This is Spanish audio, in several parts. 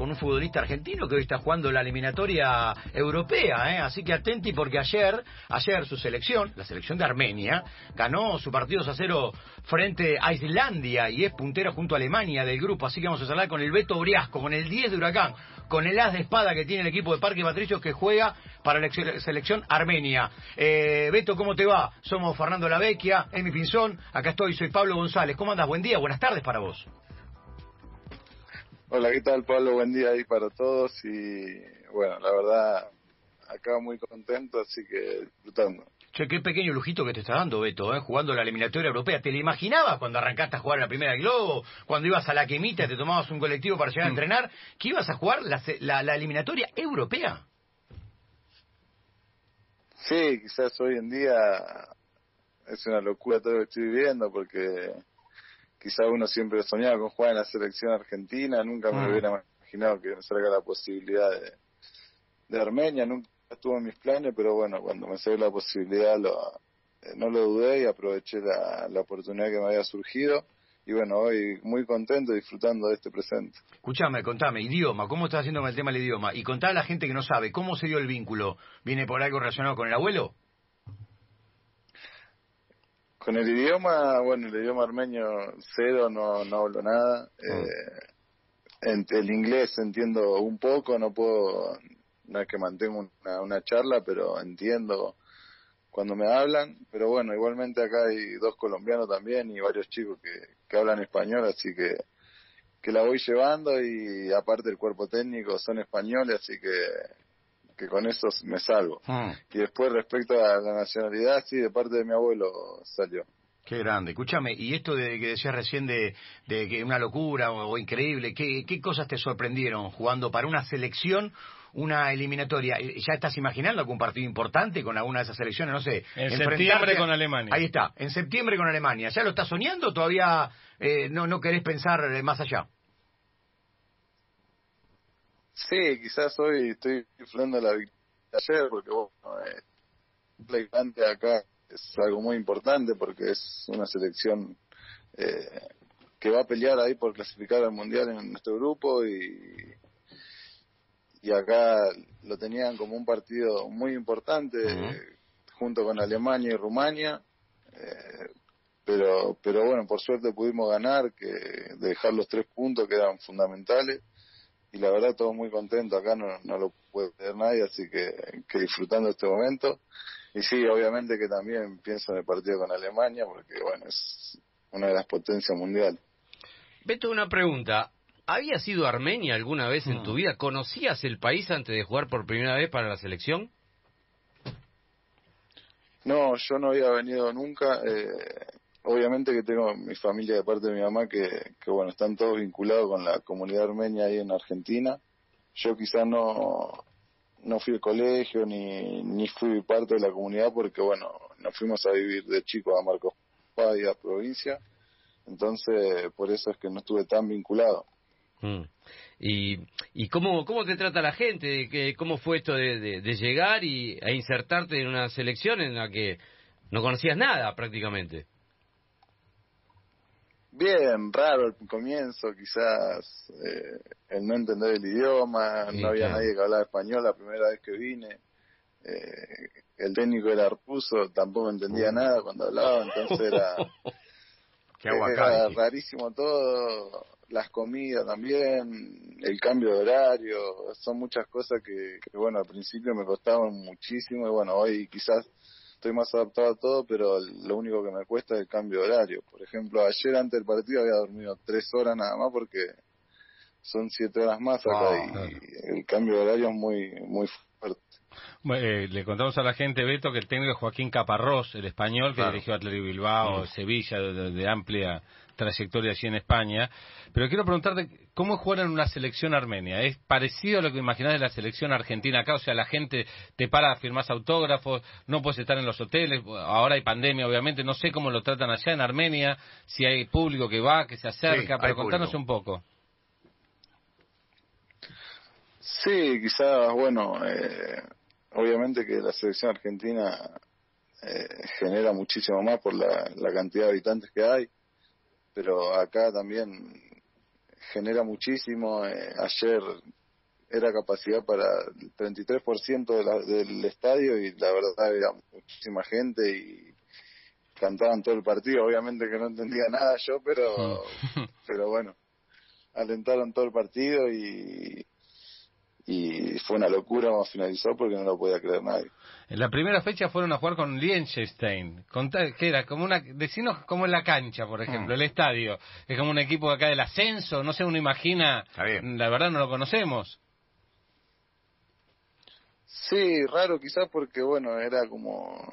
con un futbolista argentino que hoy está jugando la eliminatoria europea, ¿eh? así que atenti porque ayer, ayer su selección, la selección de Armenia, ganó su partido a cero frente a Islandia y es puntera junto a Alemania del grupo, así que vamos a hablar con el Beto Briasco, con el 10 de Huracán, con el as de espada que tiene el equipo de Parque Patricios que juega para la selección armenia. Eh, Beto, ¿cómo te va? Somos Fernando Lavecchia, Emi Pinzón, acá estoy, soy Pablo González. ¿Cómo andas? Buen día, buenas tardes para vos. Hola, ¿qué tal Pablo? Buen día ahí para todos y bueno, la verdad, acá muy contento, así que disfrutando. Che, qué pequeño lujito que te está dando, Beto, ¿eh? jugando la eliminatoria europea. ¿Te lo imaginabas cuando arrancaste a jugar la primera Globo? Cuando ibas a la quemita, te tomabas un colectivo para llegar a mm. entrenar, que ibas a jugar la, la, eliminatoria europea? Sí, quizás hoy en día es una locura todo lo que estoy viviendo porque quizás uno siempre soñaba con jugar en la selección argentina, nunca me mm. hubiera imaginado que me salga la posibilidad de, de Armenia, nunca estuvo en mis planes, pero bueno, cuando me salió la posibilidad lo, eh, no lo dudé y aproveché la, la oportunidad que me había surgido. Y bueno, hoy muy contento disfrutando de este presente. Escúchame, contame, idioma, ¿cómo estás haciendo con el tema del idioma? Y contá a la gente que no sabe, ¿cómo se dio el vínculo? ¿Viene por algo relacionado con el abuelo? Con el idioma, bueno, el idioma armenio cero, no, no hablo nada. Ah. Eh, el inglés entiendo un poco, no puedo no es que mantengo una, una charla, pero entiendo cuando me hablan, pero bueno, igualmente acá hay dos colombianos también y varios chicos que, que hablan español, así que, que la voy llevando y aparte el cuerpo técnico son españoles, así que, que con eso me salvo. Hmm. Y después respecto a la nacionalidad, sí, de parte de mi abuelo salió. Qué grande. Escúchame, y esto de que decías recién de, de que una locura o, increíble, ¿qué, ¿qué cosas te sorprendieron jugando para una selección una eliminatoria. ¿Ya estás imaginando algún partido importante con alguna de esas selecciones? No sé. En septiembre con Alemania. Ahí está, en septiembre con Alemania. ¿Ya lo estás soñando todavía eh, no, no querés pensar más allá? Sí, quizás hoy estoy inflando la victoria ayer porque bueno, eh, acá es algo muy importante porque es una selección eh, que va a pelear ahí por clasificar al mundial en nuestro grupo y y acá lo tenían como un partido muy importante junto con Alemania y Rumania eh, pero pero bueno por suerte pudimos ganar que dejar los tres puntos que eran fundamentales y la verdad todos muy contentos acá no, no lo puede ver nadie así que, que disfrutando este momento y sí obviamente que también pienso en el partido con Alemania porque bueno es una de las potencias mundiales Beto, una pregunta. ¿Habías ido a Armenia alguna vez en tu vida? ¿Conocías el país antes de jugar por primera vez para la selección? No, yo no había venido nunca. Eh, obviamente que tengo mi familia de parte de mi mamá que, que, bueno, están todos vinculados con la comunidad armenia ahí en Argentina. Yo quizás no, no fui al colegio ni, ni fui parte de la comunidad porque, bueno, nos fuimos a vivir de chico a Marcos Paz a provincia. Entonces, por eso es que no estuve tan vinculado. Mm. ¿Y, y cómo, cómo te trata la gente? ¿Qué, ¿Cómo fue esto de, de, llegar y a insertarte en una selección en la que no conocías nada prácticamente? Bien, raro el comienzo, quizás eh, el no entender el idioma, no había nadie que hablaba español la primera vez que vine. Eh, el técnico era ruso, tampoco entendía nada cuando hablaba, entonces era, era rarísimo todo las comidas también, el cambio de horario, son muchas cosas que, bueno, al principio me costaban muchísimo y bueno, hoy quizás estoy más adaptado a todo, pero lo único que me cuesta es el cambio de horario. Por ejemplo, ayer antes del partido había dormido tres horas nada más porque son siete horas más acá y el cambio de horario es muy, muy fuerte. Eh, le contamos a la gente, Beto, que el técnico es Joaquín Caparrós, el español, que dirigió Atlético Bilbao, mm. Sevilla, de, amplia trayectoria allí en España. Pero quiero preguntarte, ¿cómo es jugar en una selección armenia? ¿Es parecido a lo que imaginás de la selección argentina acá? O sea, la gente te para, firmar autógrafos, no puedes estar en los hoteles, ahora hay pandemia, obviamente, no sé cómo lo tratan allá en Armenia, si hay público que va, que se acerca, pero contanos un poco. Sí, quizás, bueno, eh, obviamente que la selección argentina eh, genera muchísimo más por la, cantidad de habitantes que hay, pero acá también genera muchísimo. Eh, ayer era capacidad para el 33% de la, del estadio y la verdad había muchísima gente y cantaban todo el partido. Obviamente que no entendía nada yo, pero, pero bueno, alentaron todo el partido y, y fue una locura cuando finalizó porque no lo podía creer nadie. En la primera fecha fueron a jugar con Liechtenstein. ¿Qué era? Como una, decinos como en la cancha, por ejemplo, el estadio. Es como un equipo acá del ascenso, no sé, uno imagina. La verdad no lo conocemos. Sí, raro quizás porque, bueno, era como...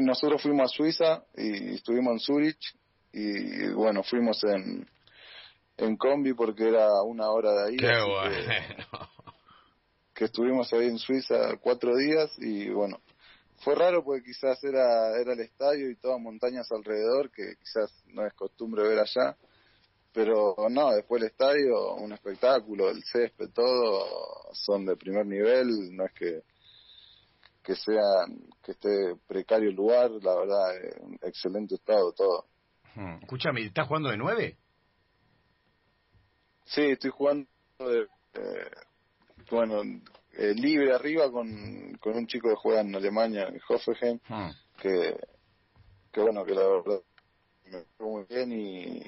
nosotros fuimos a Suiza y estuvimos en Zurich y, bueno, fuimos en, en combi porque era una hora de ahí. Qué bueno. Que, estuvimos ahí en Suiza cuatro días y bueno, fue raro porque quizás era, era el estadio y todas montañas alrededor que quizás no es costumbre ver allá pero no, después el estadio, un espectáculo, el césped, todo son de primer nivel, no es que que sea que esté precario el lugar, la verdad, excelente estado todo. Hmm. Escúchame, ¿estás jugando de nueve? Sí, estoy jugando de, eh, bueno, eh, libre arriba con, con un chico que juega en Alemania, en Hoffenheim, hmm. que, que bueno, que la verdad me fue muy bien y,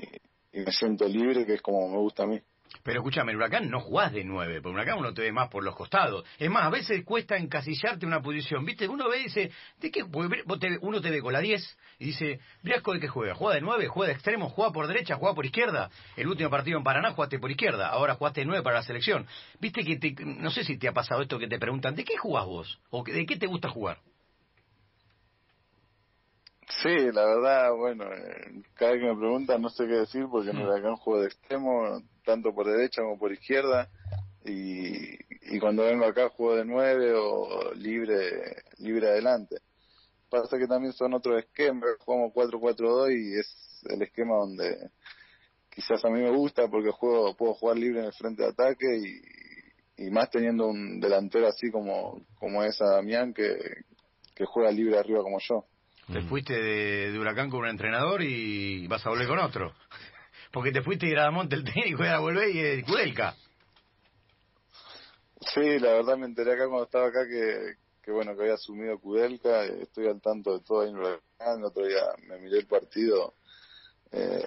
y me siento libre, que es como me gusta a mí. Pero escúchame, el Huracán no jugás de nueve, porque Huracán uno te ve más por los costados. Es más, a veces cuesta encasillarte una posición, ¿viste? Uno ve y dice, ¿de qué? Uno te ve con la diez y dice, Briasco de qué juega? ¿Juega de nueve? ¿Juega de extremo? ¿Juega por derecha? ¿Juega por izquierda? El último partido en Paraná jugaste por izquierda, ahora jugaste de nueve para la selección. ¿Viste que te, no sé si te ha pasado esto que te preguntan, ¿de qué jugás vos? ¿O de qué te gusta jugar? Sí, la verdad, bueno, eh, cada vez que me preguntan no sé qué decir porque en Huracán juego de extremo, tanto por derecha como por izquierda, y, y cuando vengo acá juego de nueve o libre libre adelante. Pasa que también son otros esquemas, jugamos 4-4-2 y es el esquema donde quizás a mí me gusta porque juego puedo jugar libre en el frente de ataque y, y más teniendo un delantero así como, como es Damián que, que juega libre arriba como yo. Te mm. fuiste de, Huracán con un entrenador y vas a volver con otro. Porque te fuiste a Monte el técnico y ahora volvés y es Kudelka. Sí, la verdad me enteré acá cuando estaba acá que, que bueno, que había asumido Kudelka. Estoy al tanto de todo ahí en Huracán. El otro día me miré el partido eh,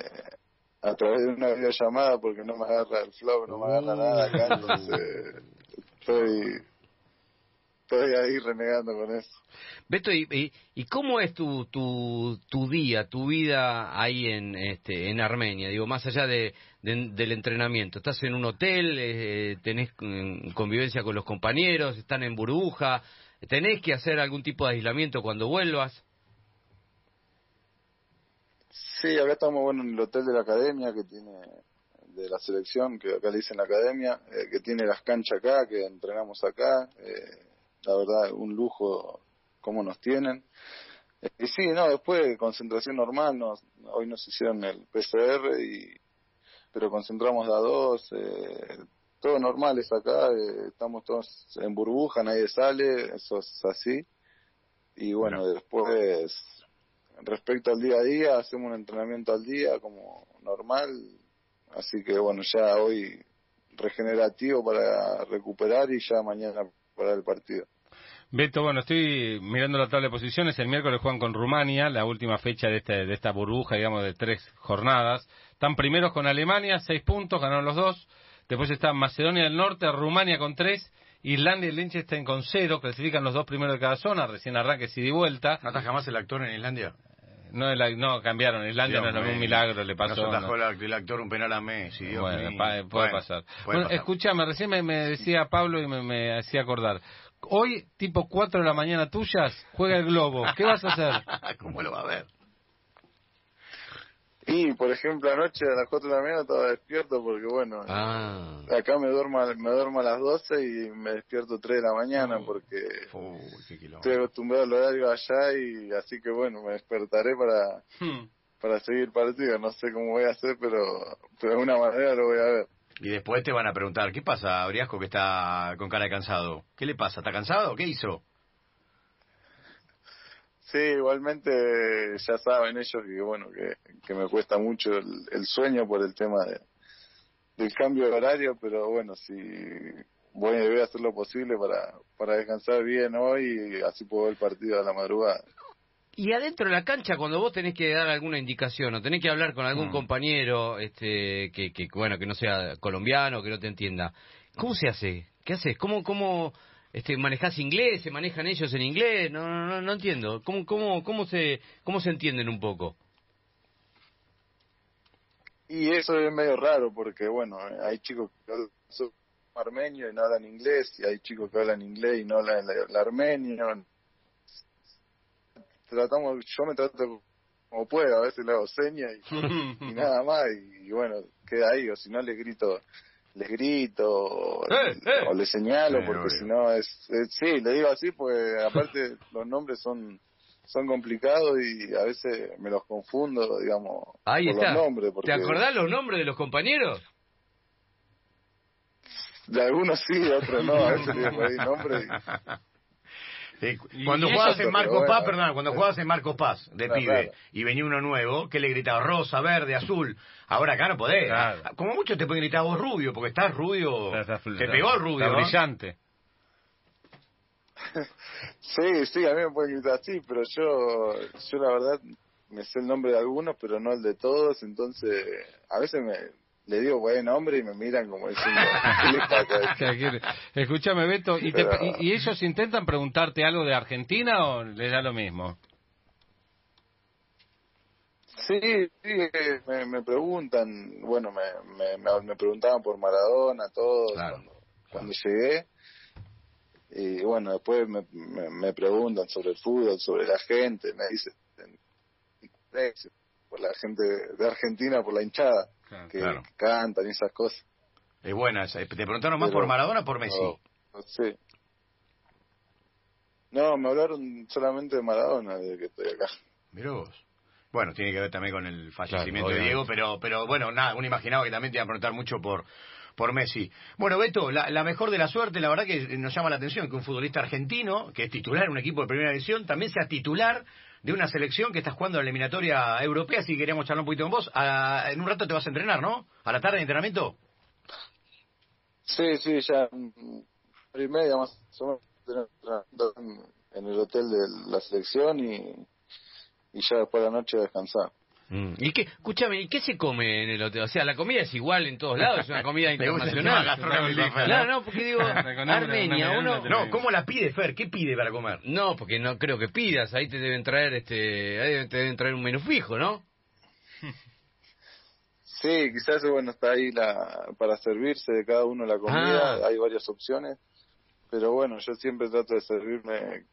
a través de una videollamada porque no me agarra el flow, no me agarra nada acá. Entonces estoy estoy ahí renegando con eso. Beto, ¿y, y, cómo es tu, tu, tu día, tu vida ahí en, este, en Armenia? Digo, más allá de, del entrenamiento. ¿Estás en un hotel? Eh, ¿Tenés convivencia con los compañeros? ¿Están en burbuja? ¿Tenés que hacer algún tipo de aislamiento cuando vuelvas? Sí, acá estamos bueno en el hotel de la academia que tiene de la selección, que acá le dicen la academia, eh, que tiene las canchas acá, que entrenamos acá. Eh, la verdad, un lujo como nos tienen. Eh, y sí, no, después concentración normal, nos, hoy nos hicieron el PCR, y, pero concentramos a dos, eh, todo normal es acá, eh, estamos todos en burbuja, nadie sale, eso es así. Y bueno, después, respecto al día a día, hacemos un entrenamiento al día como normal, así que bueno, ya hoy regenerativo para recuperar y ya mañana para el partido. Beto, bueno, estoy mirando la tabla de posiciones. El miércoles juegan con Rumania, la última fecha de, este, de esta burbuja, digamos, de tres jornadas. Están primeros con Alemania, seis puntos, ganaron los dos. Después están Macedonia del Norte, Rumania con tres, Islandia y Liechtenstein con cero, clasifican los dos primeros de cada zona, recién arranque y de vuelta. ¿No jamás el actor en Islandia? No, no cambiaron. Islandia no, es un milagro, le pasó. No atajó el actor un penal a Messi. Dios bueno, puede pasar. bueno, escúchame, recién me, me, decía Pablo y me, me hacía acordar. Hoy, tipo 4 de la mañana tuyas, juega el Globo. ¿Qué vas a hacer? ¿Cómo lo va a ver? Y, por ejemplo, anoche a las 4 de la mañana estaba despierto porque, bueno, ah. acá me duermo, me duermo a las 12 y me despierto 3 de la mañana porque estoy acostumbrado al horario allá y así que, bueno, me despertaré para, hmm. para seguir partido. No sé cómo voy a hacer, pero, pero de alguna manera lo voy a ver. Y después te van a preguntar, ¿qué pasa, Briasco, que está con cara de cansado? ¿Qué le pasa? ¿Está cansado? ¿Qué hizo? Sí, igualmente ya saben ellos que bueno que, me cuesta mucho el, sueño por el tema de, del cambio de horario, pero bueno, si voy, a hacer lo posible para, para descansar bien hoy y así puedo ver el partido a la madrugada. Y adentro de la cancha, cuando vos tenés que dar alguna indicación o tenés que hablar con algún mm. compañero este, que, que, bueno, que no sea colombiano, que no te entienda, ¿cómo se hace? ¿Qué haces? ¿Cómo, cómo este, manejás inglés? ¿Se manejan ellos en inglés? No, no, no, no entiendo. ¿Cómo, cómo, cómo, se, ¿Cómo se entienden un poco? Y eso es medio raro porque, bueno, hay chicos que hablan armenio y no hablan inglés, y hay chicos que hablan inglés y no hablan el armenio tratamos, yo me trato como puedo, a veces le hago señas y, nada más, y, bueno, queda ahí, o si no le grito, le grito, o, eh, eh. le señalo, porque si no es, sí, le digo así, pues aparte los nombres son son complicados y a veces me los confundo, digamos, ahí está. los nombres. ¿Te acordás los nombres de los compañeros? De algunos sí, de otros no, a veces digo ahí cuando jugabas en Marcos Paz, perdón, cuando jugabas en Marcos Paz, de pibe, y venía uno nuevo, ¿qué le gritaba? Rosa, verde, azul. Ahora acá no podés. Como mucho te pueden gritar vos rubio, porque estás rubio. te pegó rubio. brillante. sí, sí, a mí me pueden gritar así, pero yo, yo la verdad me sé el nombre de algunos, pero no el de todos, entonces a veces me, le digo buen nombre y me miran como diciendo, Escúchame, Beto, ¿y, ¿y, ellos intentan preguntarte algo de Argentina o les da lo mismo? Sí, sí me, me preguntan, bueno, me, me, me, preguntaban por Maradona, todo, cuando, llegué. Y bueno, después me, me, preguntan sobre el fútbol, sobre la gente, me dicen, por la gente de Argentina, por la hinchada que, cantan y esas cosas. Es buena ¿Te preguntaron más por Maradona o por Messi? No, me hablaron solamente de Maradona desde que estoy acá. Mirá vos. Bueno, tiene que ver también con el fallecimiento de Diego, pero pero bueno, nada, uno imaginaba que también te iban a preguntar mucho por por Messi. Bueno, Beto, la, la, mejor de la suerte, la verdad que nos llama la atención que un futbolista argentino, que es titular en un equipo de primera división, también sea titular de una selección que está jugando en la eliminatoria europea, si queremos charlar un poquito con vos. en un rato te vas a entrenar, ¿no? ¿A la tarde de entrenamiento? Sí, sí, ya y media más o en el hotel de la selección y, y ya después de la noche descansar. Mm. ¿Y qué, escúchame, ¿y qué se come en el hotel? O sea, la comida es igual en todos lados, es una comida internacional. Claro, no, porque digo, Armenia, uno... No, ¿cómo la pide, Fer? ¿Qué pide para comer? No, porque no creo que pidas, ahí te deben traer este, ahí te deben traer un menú fijo, ¿no? Sí, quizás bueno está ahí la, para servirse de cada uno la comida, ah. hay varias opciones, pero bueno, yo siempre trato de servirme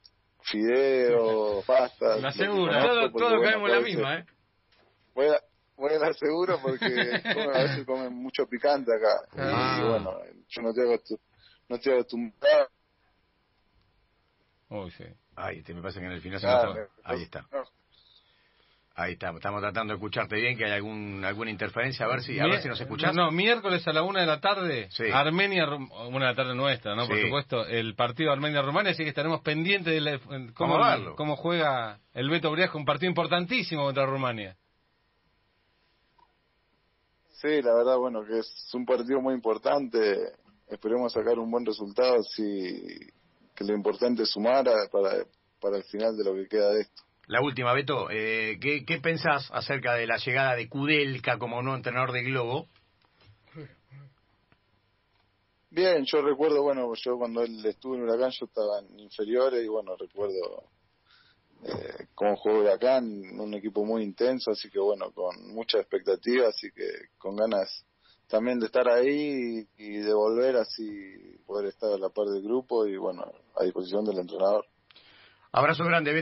fideo, pasta. La segura, todo, todo caemos la misma, ¿eh? Voy a, voy a dar seguro porque a veces comen mucho picante acá. Y ah. bueno, yo no estoy, no estoy acostumbrado. Uy, sí. Ahí, te me pasa que en el final se ah, Ahí está. Ahí está, estamos tratando de escucharte bien, que hay algún, alguna interferencia, a ver si, a ver si nos escuchás. No, miércoles a la una de la tarde, Armenia, una de la tarde nuestra, ¿no? Por supuesto, el partido Armenia-Rumania, así que estaremos pendientes de cómo, cómo juega el Beto Briasco, un partido importantísimo contra Rumania. Sí, la verdad, bueno, que es un partido muy importante. Esperemos sacar un buen resultado, si que lo importante es sumar para, para el final de lo que queda de esto. La última, Beto, eh, ¿qué, ¿qué pensás acerca de la llegada de Kudelka como nuevo entrenador de Globo? Bien, yo recuerdo, bueno, yo cuando él estuvo en Huracán yo estaba en inferiores y bueno, recuerdo eh, como acá, en un equipo muy intenso, así que bueno, con mucha expectativa, así que con ganas también de estar ahí y, de volver así poder estar a la par del grupo y bueno, a disposición del entrenador. Abrazo grande.